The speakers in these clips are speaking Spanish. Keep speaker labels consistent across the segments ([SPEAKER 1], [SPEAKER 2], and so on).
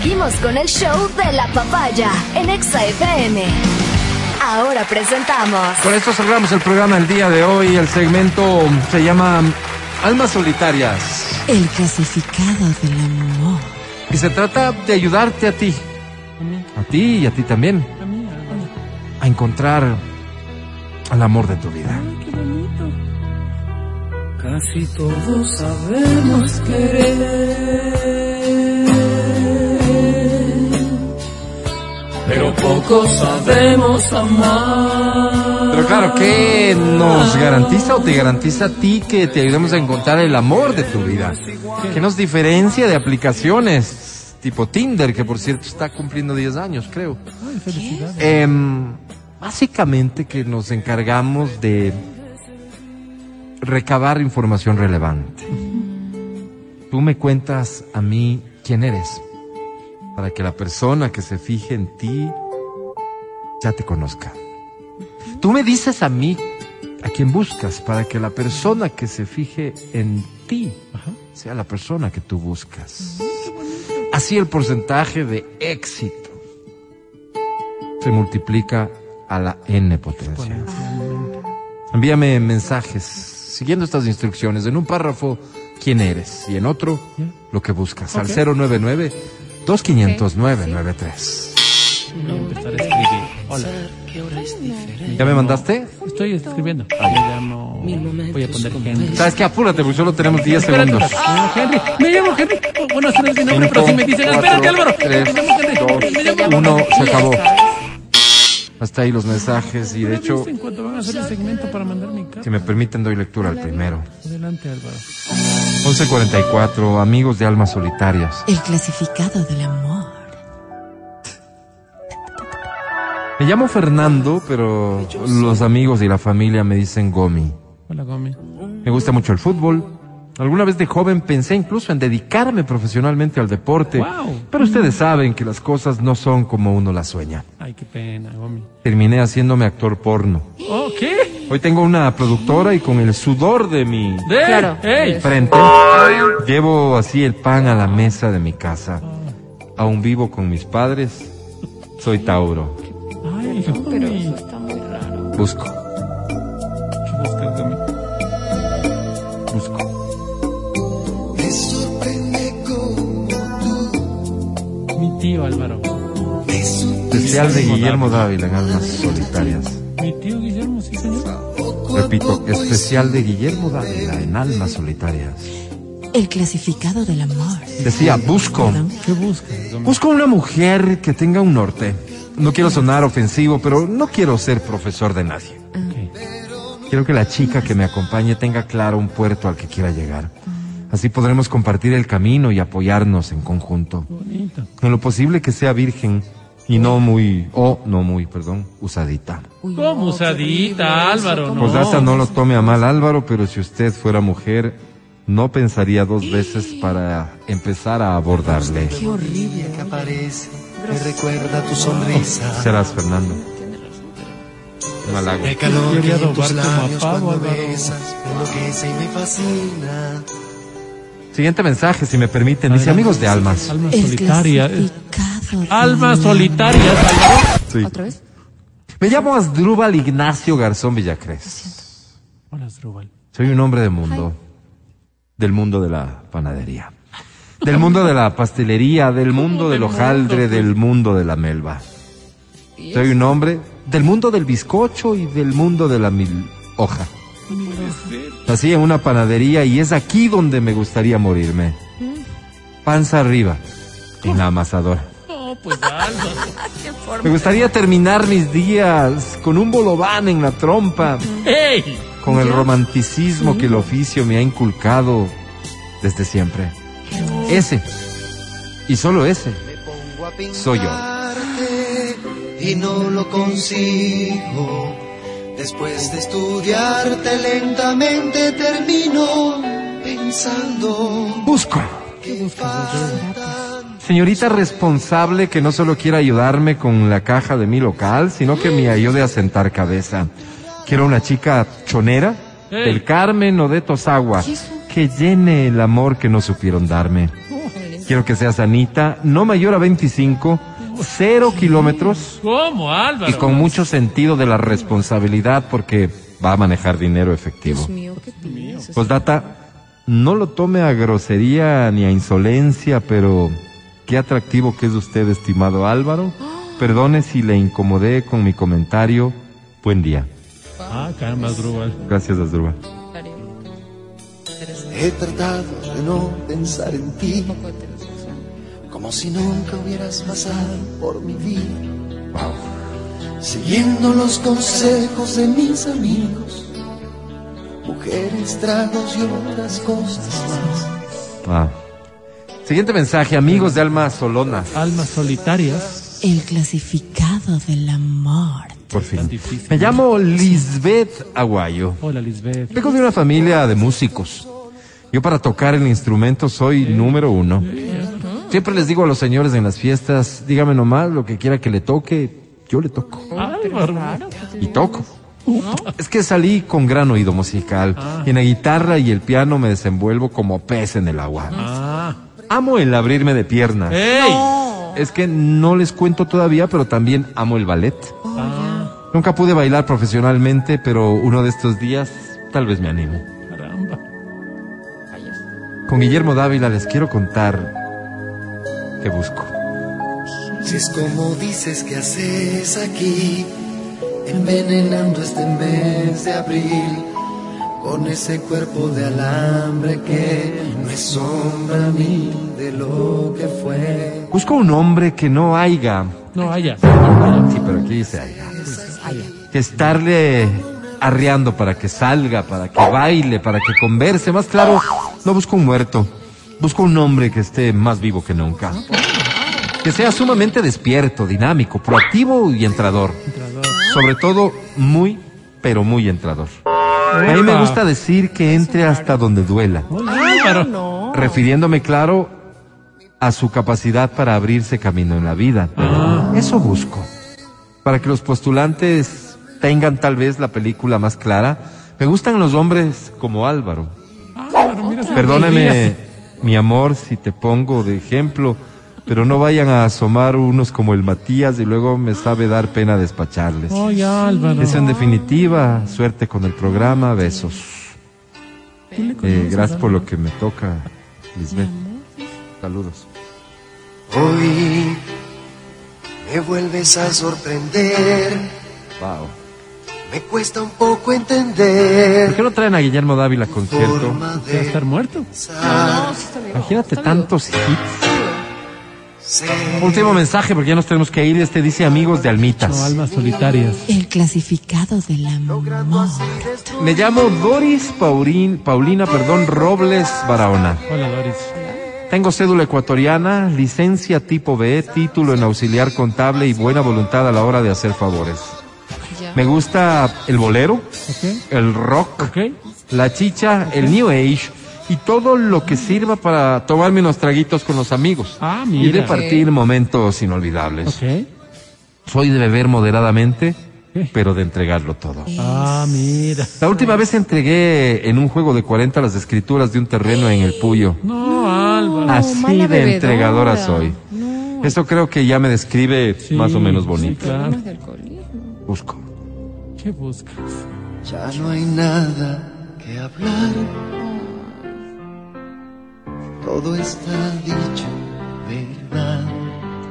[SPEAKER 1] Seguimos con el show de la papaya en Exa FM. Ahora presentamos.
[SPEAKER 2] Con esto cerramos el programa del día de hoy. El segmento se llama Almas Solitarias.
[SPEAKER 3] El clasificado del amor.
[SPEAKER 2] Y se trata de ayudarte a ti. A ti y a ti también. A encontrar al amor de tu vida.
[SPEAKER 4] Casi todos sabemos querer, pero pocos sabemos amar.
[SPEAKER 2] Pero claro, ¿qué nos garantiza o te garantiza a ti que te ayudemos a encontrar el amor de tu vida? ¿Qué nos diferencia de aplicaciones tipo Tinder, que por cierto está cumpliendo 10 años, creo? Em, básicamente que nos encargamos de recabar información relevante. Tú me cuentas a mí quién eres, para que la persona que se fije en ti ya te conozca. Tú me dices a mí a quién buscas, para que la persona que se fije en ti sea la persona que tú buscas. Así el porcentaje de éxito se multiplica a la n potencia. Envíame mensajes siguiendo estas instrucciones. En un párrafo, quién eres. Y en otro, lo que buscas. Al 099 2500 993.
[SPEAKER 5] Empezar a escribir. Hola.
[SPEAKER 2] ¿Ya me mandaste?
[SPEAKER 5] Estoy escribiendo. Me llamo. Voy a poner Henry.
[SPEAKER 2] ¿Sabes qué? Apúrate, porque solo tenemos 10
[SPEAKER 5] Espérate.
[SPEAKER 2] segundos.
[SPEAKER 5] Ah, Henry. Me llamo Henry. Bueno, ese no es mi nombre, pero si me dicen, espérate, Álvaro.
[SPEAKER 2] tres,
[SPEAKER 5] Me llamo Henry. Me llamo
[SPEAKER 2] Uno, se acabó. Hasta ahí los mensajes y de hecho,
[SPEAKER 5] En cuanto van a hacer el segmento para mandar mi carta.
[SPEAKER 2] si me permiten, doy lectura al primero.
[SPEAKER 5] Adelante, Álvaro.
[SPEAKER 2] 1144, amigos de almas solitarias.
[SPEAKER 3] El clasificado del amor.
[SPEAKER 2] Me llamo Fernando, pero los amigos y la familia me dicen Gomi.
[SPEAKER 5] Hola, Gomi.
[SPEAKER 2] Me gusta mucho el fútbol. Alguna vez de joven pensé incluso en dedicarme profesionalmente al deporte.
[SPEAKER 5] Wow.
[SPEAKER 2] Pero ustedes saben que las cosas no son como uno las sueña.
[SPEAKER 5] Ay, qué pena, Gomi.
[SPEAKER 2] Terminé haciéndome actor porno.
[SPEAKER 5] Oh, ¿qué?
[SPEAKER 2] Hoy tengo una productora y con el sudor de mi
[SPEAKER 5] ¿De?
[SPEAKER 3] Claro.
[SPEAKER 5] ¡Ey!
[SPEAKER 2] frente llevo así el pan a la mesa de mi casa. Aún vivo con mis padres. Soy Tauro.
[SPEAKER 5] Ay, Gomi.
[SPEAKER 2] Busco,
[SPEAKER 5] ¿Qué buscas, Gomi?
[SPEAKER 2] busco.
[SPEAKER 5] Mi tío, Álvaro.
[SPEAKER 2] Especial de Guillermo Dávila en Almas Solitarias.
[SPEAKER 5] Mi tío Guillermo, sí, señor.
[SPEAKER 2] Repito, especial de Guillermo Dávila en Almas Solitarias.
[SPEAKER 3] El clasificado del amor.
[SPEAKER 2] Decía, busco.
[SPEAKER 3] Perdón.
[SPEAKER 5] ¿Qué buscas, Gomi?
[SPEAKER 2] Busco una mujer que tenga un norte. No quiero sonar ofensivo, pero no quiero ser profesor de nadie. Quiero que la chica que me acompañe tenga claro un puerto al que quiera llegar. Así podremos compartir el camino y apoyarnos en conjunto.
[SPEAKER 5] Bonito.
[SPEAKER 2] En lo posible que sea virgen y no muy, o no muy, perdón, usadita.
[SPEAKER 5] ¿Cómo usadita, Álvaro? No.
[SPEAKER 2] Pues hasta no lo tome a mal Álvaro, pero si usted fuera mujer, no pensaría dos veces para empezar a abordarle.
[SPEAKER 3] Qué horrible.
[SPEAKER 6] que aparece me recuerda tu sonrisa.
[SPEAKER 2] Serás Fernando. Un halago.
[SPEAKER 6] El calor que en tus labios cuando besas enloquece y me fascina.
[SPEAKER 2] Siguiente mensaje, si me permiten. Dice amigos de almas.
[SPEAKER 5] Alma solitaria. Almas solitarias.
[SPEAKER 2] Sí.
[SPEAKER 3] ¿Otra vez?
[SPEAKER 2] Me llamo Asdrúbal Ignacio Garzón Villacrés.
[SPEAKER 5] Hola, Asdrúbal.
[SPEAKER 2] Soy un hombre de mundo. Del mundo de la panadería. Del mundo de la pastelería, del mundo del hojaldre, del mundo de la melva. Soy un hombre del mundo del bizcocho y del mundo de la mil hoja. Nací en una panadería y es aquí donde me gustaría morirme. Panza arriba, en la amasadora.
[SPEAKER 5] Pues Álvaro.
[SPEAKER 2] Me gustaría terminar mis días con un bolobán en la trompa,
[SPEAKER 5] ¡Ey!
[SPEAKER 2] con el romanticismo que el oficio me ha inculcado desde siempre. Ese, y solo ese, soy yo.
[SPEAKER 6] Y no lo consigo. Después de estudiarte lentamente termino pensando
[SPEAKER 2] Busco.
[SPEAKER 6] que faltan
[SPEAKER 2] Señorita responsable que no solo quiera ayudarme con la caja de mi local, sino que me ayude a sentar cabeza. Quiero una chica chonera,
[SPEAKER 5] Ey.
[SPEAKER 2] del Carmen o de Tosagua, que llene el amor que no supieron darme. Quiero que seas Anita, no mayor a 25, cero kilómetros
[SPEAKER 5] ¿Cómo, Álvaro?
[SPEAKER 2] y con mucho sentido de la responsabilidad porque va a manejar dinero efectivo. Postdata, no lo tome a grosería ni a insolencia, pero qué atractivo que es usted, estimado Álvaro. Perdone si le incomodé con mi comentario. Buen día.
[SPEAKER 5] Ah, caramba, Drubal.
[SPEAKER 2] Gracias, Asdrúbal.
[SPEAKER 6] He tratado de no pensar en ti, como si nunca hubieras pasado por mi vida.
[SPEAKER 2] Wow.
[SPEAKER 6] Siguiendo los consejos de mis amigos, mujeres, tragos y otras cosas más.
[SPEAKER 2] Ah. Siguiente mensaje, amigos de Alma Solona.
[SPEAKER 5] Almas solitarias.
[SPEAKER 3] El clasificado del amor.
[SPEAKER 2] Por fin. Me llamo Lisbeth Aguayo.
[SPEAKER 5] Hola, Lisbeth.
[SPEAKER 2] Vengo de una familia de músicos. Yo para tocar el instrumento soy número uno. Siempre les digo a los señores en las fiestas, dígame nomás lo que quiera que le toque, yo le toco.
[SPEAKER 5] Álvaro.
[SPEAKER 2] Y toco. Es que salí con gran oído musical. Y en la guitarra y el piano me desenvuelvo como pez en el agua.
[SPEAKER 5] Ah.
[SPEAKER 2] Amo el abrirme de piernas.
[SPEAKER 5] ¡Ey!
[SPEAKER 2] Es que no les cuento todavía, pero también amo el ballet.
[SPEAKER 5] Ah,
[SPEAKER 2] Nunca pude bailar profesionalmente, pero uno de estos días tal vez me animo.
[SPEAKER 5] caramba.
[SPEAKER 2] Con Guillermo Dávila les quiero contar que busco.
[SPEAKER 6] Si es como dices que haces aquí, envenenando este mes de abril, con ese cuerpo de alambre que es sombra ni de lo que fue.
[SPEAKER 2] Busco un hombre que no haya,
[SPEAKER 5] No, haya.
[SPEAKER 2] sí, pero aquí dice haya, que estarle arreando para que salga, para que baile, para que converse. Más claro, no busco un muerto, busco un hombre que esté más vivo que nunca. Que sea sumamente despierto, dinámico, proactivo y entrador. Sobre todo, muy, pero muy entrador. A mí me gusta decir que entre hasta donde duela. Refiriéndome, claro, a su capacidad para abrirse camino en la vida. Eso busco. Para que los postulantes tengan tal vez la película más clara, me gustan los hombres como Álvaro.
[SPEAKER 5] Álvaro, mira
[SPEAKER 2] Perdóname, mi amor, si te pongo de ejemplo, pero no vayan a asomar unos como el Matías y luego me sabe dar pena despacharles.
[SPEAKER 5] Oye, Álvaro.
[SPEAKER 2] Eso en definitiva, suerte con el programa, besos. Eh, gracias por lo que me toca, Lisbeth. Saludos.
[SPEAKER 6] Hoy me vuelves a sorprender,
[SPEAKER 2] Wow.
[SPEAKER 6] me cuesta un poco entender.
[SPEAKER 2] ¿Por qué no traen a Guillermo Dávila a concierto?
[SPEAKER 5] ¿Va a estar muerto?
[SPEAKER 6] pensar,
[SPEAKER 2] Imagínate tantos hits. Último mensaje porque ya nos tenemos que ir. Este dice amigos de
[SPEAKER 5] No,
[SPEAKER 2] Almitas.
[SPEAKER 5] almas solitarias.
[SPEAKER 3] El clasificado del amor.
[SPEAKER 2] Me llamo Doris Paurín, Paulina, perdón, Robles Barahona.
[SPEAKER 5] Hola, Doris.
[SPEAKER 2] Tengo cédula ecuatoriana, licencia tipo B, título en auxiliar contable y buena voluntad a la hora de hacer favores. Me gusta el bolero, el rock, la chicha, el new age y todo lo que sirva para tomarme unos traguitos con los amigos
[SPEAKER 5] Ah,
[SPEAKER 2] y
[SPEAKER 5] mira.
[SPEAKER 2] de partir momentos inolvidables.
[SPEAKER 5] ¿Ok?
[SPEAKER 2] Soy de beber moderadamente,
[SPEAKER 5] ¿Qué?
[SPEAKER 2] pero de entregarlo todo.
[SPEAKER 5] Ah, mira.
[SPEAKER 2] La última vez entregué en un juego de 40 las escrituras de un terreno en el Puyo.
[SPEAKER 5] No, Álvaro.
[SPEAKER 2] Así de
[SPEAKER 7] bebedora.
[SPEAKER 2] entregadora soy.
[SPEAKER 7] No,
[SPEAKER 2] Eso creo que ya me describe
[SPEAKER 5] Sí,
[SPEAKER 2] más o menos
[SPEAKER 5] sí,
[SPEAKER 2] bonito.
[SPEAKER 5] claro.
[SPEAKER 2] Busco.
[SPEAKER 5] ¿Qué buscas?
[SPEAKER 6] Ya no hay nada que hablar. Todo está dicho, verdad.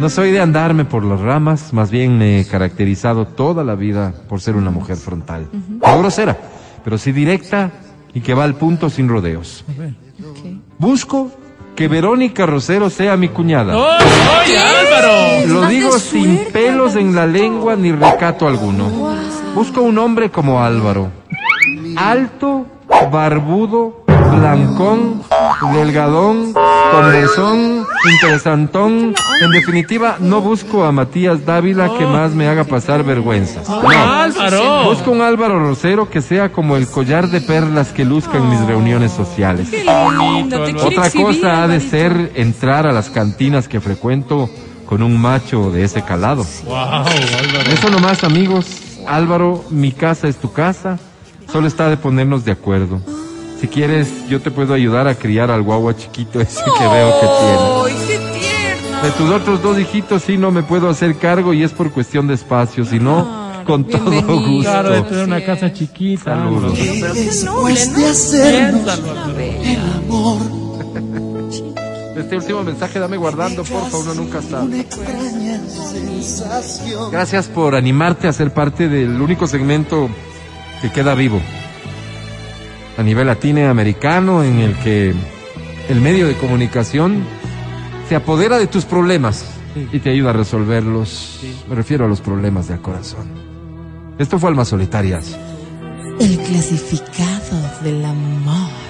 [SPEAKER 2] No soy de andarme por las ramas, más bien me he caracterizado toda la vida por ser una mujer frontal. No grosera, pero sí directa y que va al punto sin rodeos.
[SPEAKER 5] A ver.
[SPEAKER 2] Busco que Verónica Rosero sea mi cuñada.
[SPEAKER 5] ¡Oh, oye, Álvaro!
[SPEAKER 2] Lo digo sin
[SPEAKER 7] suerte,
[SPEAKER 2] pelos en la lengua ni recato alguno. Busco un hombre como Álvaro. Alto, barbudo, blancón, delgadón, con mesón, interesantón. En definitiva, no busco a Matías Dávila que más me haga pasar vergüenzas.
[SPEAKER 5] ¡No!
[SPEAKER 2] Busco un Álvaro Rosero que sea como el collar de perlas que luzca en mis reuniones sociales. Otra cosa ha de ser entrar a las cantinas que frecuento con un macho de ese calado. Eso nomás, amigos. Álvaro, mi casa es tu casa. Solo está de ponernos de acuerdo. Si quieres, yo te puedo ayudar a criar al guagua chiquito ese que veo que tiene.
[SPEAKER 7] qué tierno.
[SPEAKER 2] De tus otros dos hijitos sí no me puedo hacer cargo y es por cuestión de espacio, si no,
[SPEAKER 7] Ah,
[SPEAKER 2] con todo gusto.
[SPEAKER 5] Claro, de tener una casa chiquita.
[SPEAKER 2] Saludos.
[SPEAKER 7] Pero
[SPEAKER 6] Después de
[SPEAKER 7] ¿no?
[SPEAKER 6] hacernos el amor,
[SPEAKER 2] Este último mensaje dame guardando, porfa, uno nunca sabe.
[SPEAKER 6] una extraña sensación.
[SPEAKER 2] Gracias por animarte a ser parte del único segmento que queda vivo a nivel latinoamericano en el que el medio de comunicación se apodera de tus problemas y te ayuda a resolverlos. Me refiero a los problemas del corazón. Esto fue Almas Solitarias.
[SPEAKER 3] El clasificado del amor.